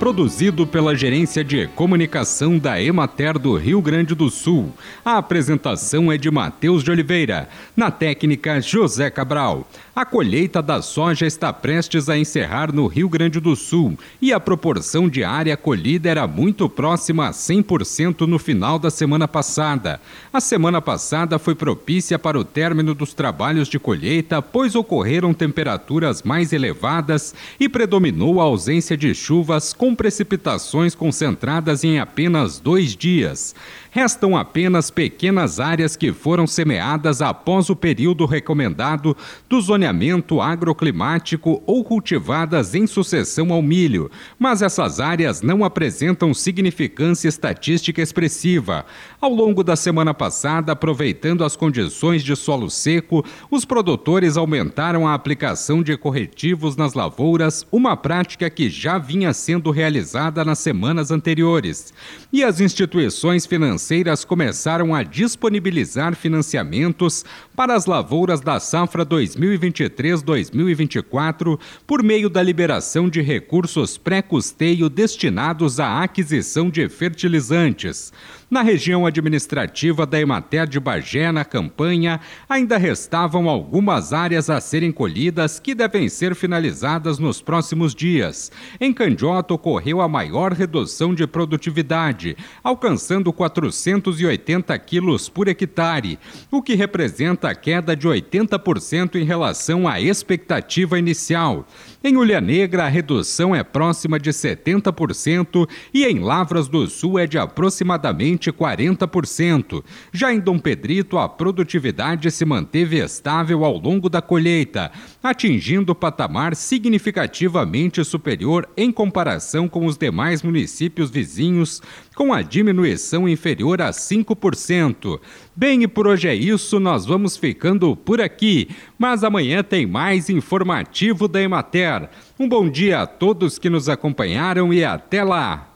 produzido pela Gerência de Comunicação da Emater do Rio Grande do Sul. A apresentação é de Matheus de Oliveira, na técnica José Cabral. A colheita da soja está prestes a encerrar no Rio Grande do Sul e a proporção de área colhida era muito próxima a 100% no final da semana passada. A semana passada foi propícia para o término dos trabalhos de colheita, pois ocorreram temperaturas mais elevadas e predominou a ausência de chuvas com precipitações concentradas em apenas dois dias. Restam apenas pequenas áreas que foram semeadas após o período recomendado do zoneamento agroclimático ou cultivadas em sucessão ao milho, mas essas áreas não apresentam significância estatística expressiva. Ao longo da semana passada, aproveitando as condições de solo seco, os produtores aumentaram a aplicação de corretivos nas lavouras, uma prática que já vinha sendo realizada nas semanas anteriores. E as instituições financeiras começaram a disponibilizar financiamentos para as lavouras da safra 2023-2024 por meio da liberação de recursos pré-custeio destinados à aquisição de fertilizantes. Na região administrativa da Emater de Bagé, na campanha, ainda restavam algumas áreas a serem colhidas que devem ser finalizadas nos próximos dias. Em Candiota ocorreu a maior redução de produtividade, alcançando 480 quilos por hectare, o que representa a queda de 80% em relação à expectativa inicial. Em Ulha Negra, a redução é próxima de 70% e em Lavras do Sul é de aproximadamente 40%. Já em Dom Pedrito, a produtividade se manteve estável ao longo da colheita, atingindo patamar significativamente superior em comparação com os demais municípios vizinhos, com a diminuição inferior a 5%. Bem, e por hoje é isso, nós vamos ficando por aqui, mas amanhã tem mais informativo da Emater. Um bom dia a todos que nos acompanharam e até lá!